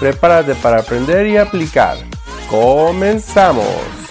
Prepárate para aprender y aplicar. ¡Comenzamos!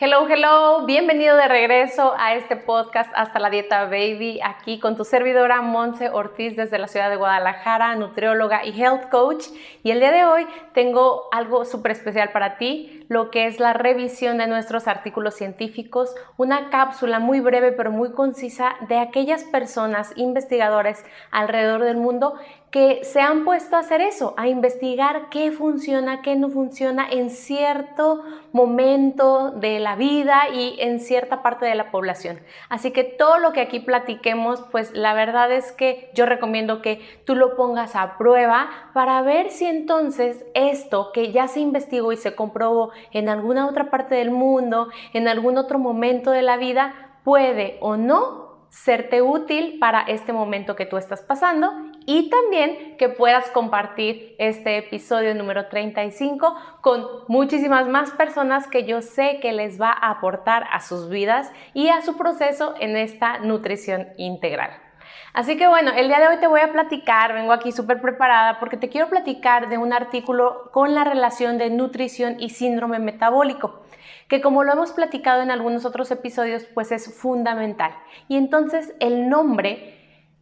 Hello, hello, bienvenido de regreso a este podcast Hasta la Dieta Baby, aquí con tu servidora Monse Ortiz desde la ciudad de Guadalajara, nutrióloga y health coach. Y el día de hoy tengo algo súper especial para ti, lo que es la revisión de nuestros artículos científicos, una cápsula muy breve pero muy concisa de aquellas personas, investigadores alrededor del mundo que se han puesto a hacer eso, a investigar qué funciona, qué no funciona en cierto momento de la vida y en cierta parte de la población. Así que todo lo que aquí platiquemos, pues la verdad es que yo recomiendo que tú lo pongas a prueba para ver si entonces esto que ya se investigó y se comprobó en alguna otra parte del mundo, en algún otro momento de la vida, puede o no serte útil para este momento que tú estás pasando y también que puedas compartir este episodio número 35 con muchísimas más personas que yo sé que les va a aportar a sus vidas y a su proceso en esta nutrición integral. Así que bueno, el día de hoy te voy a platicar, vengo aquí súper preparada porque te quiero platicar de un artículo con la relación de nutrición y síndrome metabólico que como lo hemos platicado en algunos otros episodios, pues es fundamental. Y entonces el nombre,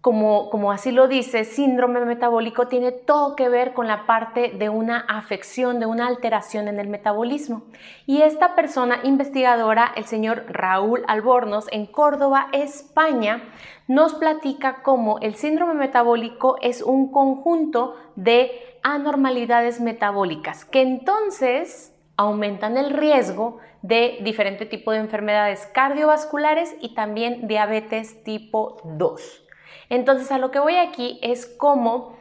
como, así lo dice, síndrome metabólico, tiene todo que ver con la parte de una afección, de una alteración en el metabolismo. Y esta persona investigadora, el señor Raúl Albornoz, en Córdoba, España, nos platica cómo el síndrome metabólico es un conjunto de anormalidades metabólicas, que entonces aumentan el riesgo de diferente tipo de enfermedades cardiovasculares y también diabetes tipo 2. Entonces a lo que voy aquí es cómo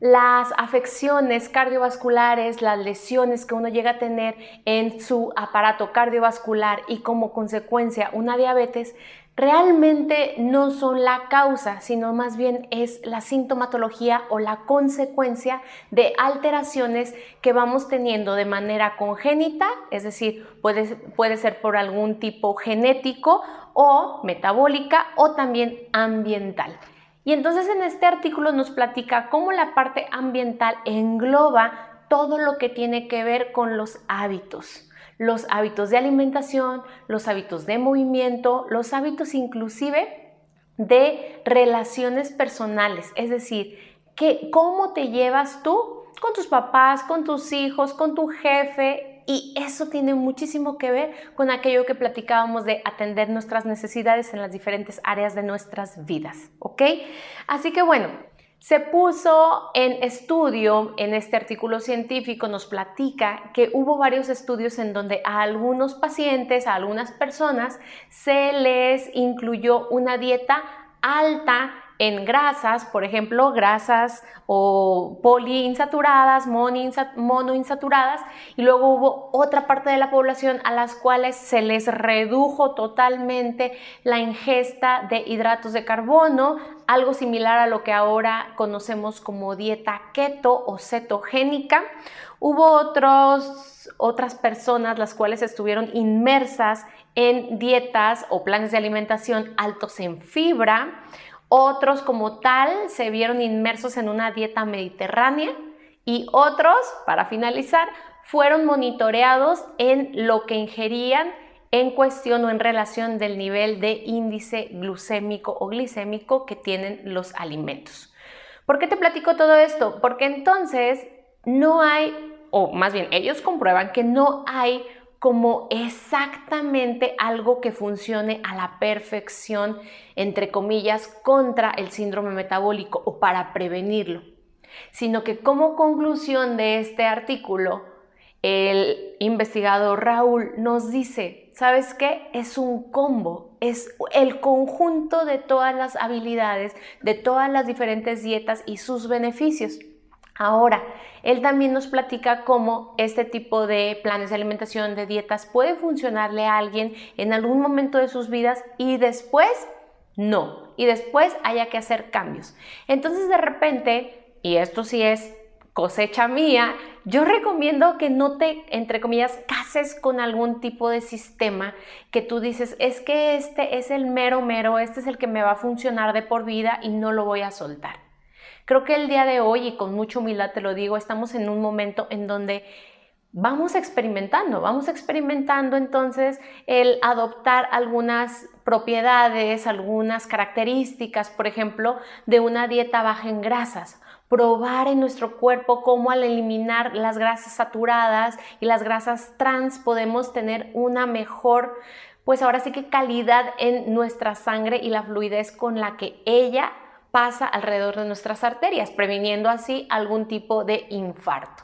las afecciones cardiovasculares, las lesiones que uno llega a tener en su aparato cardiovascular y como consecuencia una diabetes realmente no son la causa, sino más bien es la sintomatología o la consecuencia de alteraciones que vamos teniendo de manera congénita, es decir, puede, puede ser por algún tipo genético o metabólica o también ambiental. Y entonces en este artículo nos platica cómo la parte ambiental engloba todo lo que tiene que ver con los hábitos. Los hábitos de alimentación, los hábitos de movimiento, los hábitos inclusive de relaciones personales, es decir, que cómo te llevas tú con tus papás, con tus hijos, con tu jefe, y eso tiene muchísimo que ver con aquello que platicábamos de atender nuestras necesidades en las diferentes áreas de nuestras vidas, ¿ok? Así que bueno, se puso en estudio, en este artículo científico nos platica que hubo varios estudios en donde a algunos pacientes, a algunas personas, se les incluyó una dieta alta en grasas, por ejemplo, grasas o poliinsaturadas, monoinsaturadas, y luego hubo otra parte de la población a las cuales se les redujo totalmente la ingesta de hidratos de carbono, algo similar a lo que ahora conocemos como dieta keto o cetogénica. Hubo otros, otras personas las cuales estuvieron inmersas en dietas o planes de alimentación altos en fibra. Otros como tal se vieron inmersos en una dieta mediterránea y otros, para finalizar, fueron monitoreados en lo que ingerían en cuestión o en relación del nivel de índice glucémico o glicémico que tienen los alimentos. ¿Por qué te platico todo esto? Porque entonces no hay, o más bien ellos comprueban que no hay como exactamente algo que funcione a la perfección, entre comillas, contra el síndrome metabólico o para prevenirlo, sino que como conclusión de este artículo, el investigador Raúl nos dice, ¿sabes qué? Es un combo, es el conjunto de todas las habilidades, de todas las diferentes dietas y sus beneficios. Ahora, él también nos platica cómo este tipo de planes de alimentación, de dietas, puede funcionarle a alguien en algún momento de sus vidas y después no. Y después haya que hacer cambios. Entonces, de repente, y esto sí es cosecha mía, yo recomiendo que no te, entre comillas, cases con algún tipo de sistema que tú dices, es que este es el mero mero, este es el que me va a funcionar de por vida y no lo voy a soltar. Creo que el día de hoy, y con mucha humildad te lo digo, estamos en un momento en donde vamos experimentando, vamos experimentando entonces el adoptar algunas propiedades, algunas características, por ejemplo, de una dieta baja en grasas. Probar en nuestro cuerpo cómo al eliminar las grasas saturadas y las grasas trans podemos tener una mejor, pues ahora sí que calidad en nuestra sangre y la fluidez con la que ella pasa alrededor de nuestras arterias, previniendo así algún tipo de infarto.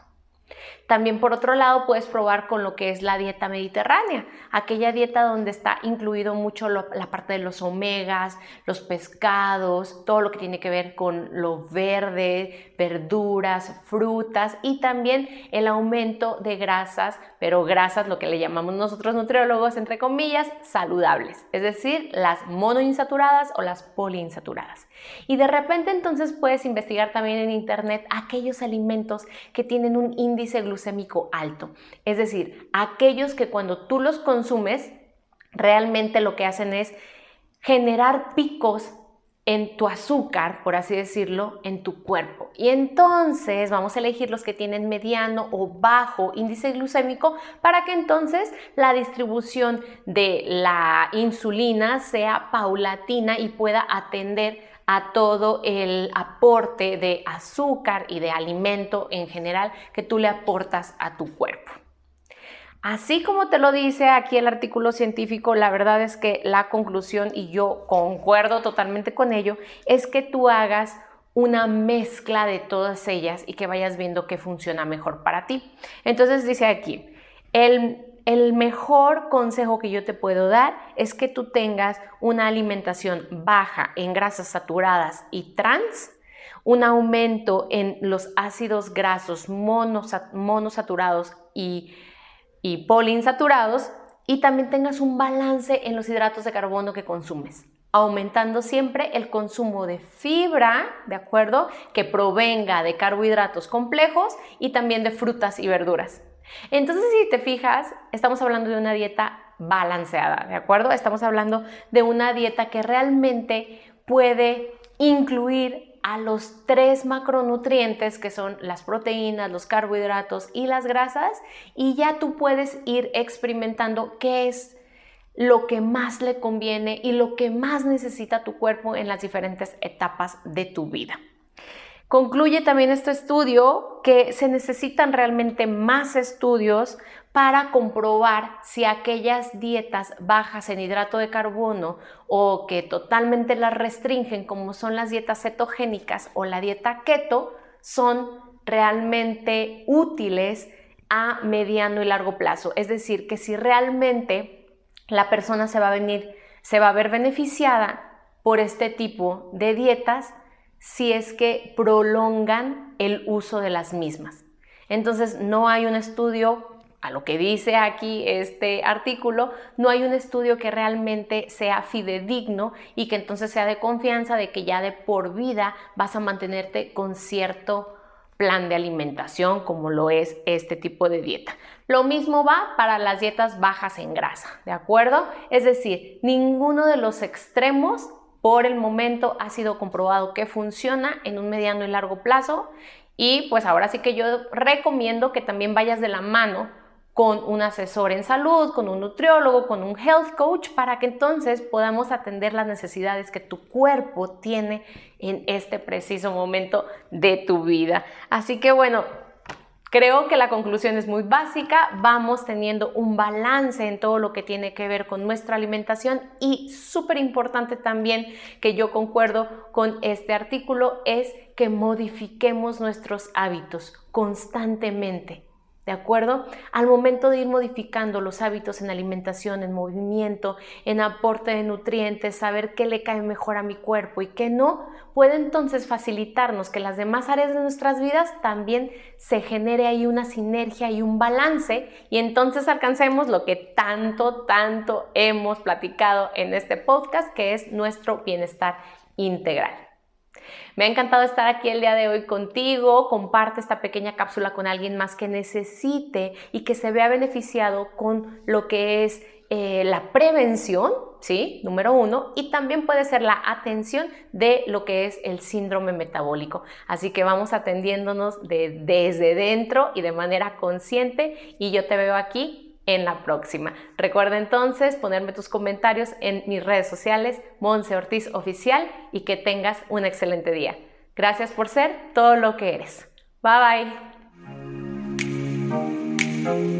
También por otro lado puedes probar con lo que es la dieta mediterránea, aquella dieta donde está incluido mucho la parte de los omegas, los pescados, todo lo que tiene que ver con lo verde, verduras, frutas y también el aumento de grasas, pero grasas lo que le llamamos nosotros nutriólogos entre comillas saludables, es decir, las monoinsaturadas o las poliinsaturadas. Y de repente entonces puedes investigar también en internet aquellos alimentos que tienen un índice glucémico glucémico alto. Es decir, aquellos que cuando tú los consumes, realmente lo que hacen es generar picos en tu azúcar, por así decirlo, en tu cuerpo. Y entonces vamos a elegir los que tienen mediano o bajo índice glucémico para que entonces la distribución de la insulina sea paulatina y pueda atender a todo el aporte de azúcar y de alimento en general que tú le aportas a tu cuerpo. Así como te lo dice aquí el artículo científico, la verdad es que la conclusión, y yo concuerdo totalmente con ello, es que tú hagas una mezcla de todas ellas y que vayas viendo qué funciona mejor para ti. Entonces dice aquí, el el mejor consejo que yo te puedo dar es que tú tengas una alimentación baja en grasas saturadas y trans, un aumento en los ácidos grasos monosaturados y, y y también tengas un balance en los hidratos de carbono que consumes aumentando siempre el consumo de fibra, ¿de acuerdo? Que provenga de carbohidratos complejos y también de frutas y verduras. Entonces, si te fijas, estamos hablando de una dieta balanceada, ¿de acuerdo? Estamos hablando de una dieta que realmente puede incluir a los tres macronutrientes que son las proteínas, los carbohidratos y las grasas y ya tú puedes ir experimentando qué es lo que más le conviene y lo que más necesita tu cuerpo en las diferentes etapas de tu vida. Concluye también este estudio que se necesitan realmente más estudios para comprobar si aquellas dietas bajas en hidrato de carbono o que totalmente las restringen, como son las dietas cetogénicas o la dieta keto, son realmente útiles a mediano y largo plazo. Es decir, que si realmente la persona se va a venir, se va a ver beneficiada por este tipo de dietas, si es que prolongan el uso de las mismas. Entonces, no hay un estudio, a lo que dice aquí este artículo, no hay un estudio que realmente sea fidedigno y que entonces sea de confianza de que ya de por vida vas a mantenerte con cierto plan de alimentación como lo es este tipo de dieta. Lo mismo va para las dietas bajas en grasa, ¿de acuerdo? Es decir, ninguno de los extremos por el momento ha sido comprobado que funciona en un mediano y largo plazo y pues ahora sí que yo recomiendo que también vayas de la mano con un asesor en salud, con un nutriólogo, con un health coach, para que entonces podamos atender las necesidades que tu cuerpo tiene en este preciso momento de tu vida. Así que bueno, Creo que la conclusión es muy básica, vamos teniendo un balance en todo lo que tiene que ver con nuestra alimentación y súper importante también que yo concuerdo con este artículo es que modifiquemos nuestros hábitos constantemente. ¿De acuerdo? Al momento de ir modificando los hábitos en alimentación, en movimiento, en aporte de nutrientes, saber qué le cae mejor a mi cuerpo y qué no, puede entonces facilitarnos que las demás áreas de nuestras vidas también se genere ahí una sinergia y un balance y entonces alcancemos lo que tanto, tanto hemos platicado en este podcast, que es nuestro bienestar integral. Me ha encantado estar aquí el día de hoy contigo. Comparte esta pequeña cápsula con alguien más que necesite y que se vea beneficiado con lo que es eh, la prevención, ¿sí? Número uno, y también puede ser la atención de lo que es el síndrome metabólico. Así que vamos atendiéndonos desde dentro y de manera consciente y yo te veo aquí en la próxima. Recuerda entonces ponerme tus comentarios en mis redes sociales, Monse Ortiz Oficial, y que tengas un excelente día. Gracias por ser todo lo que eres. Bye bye.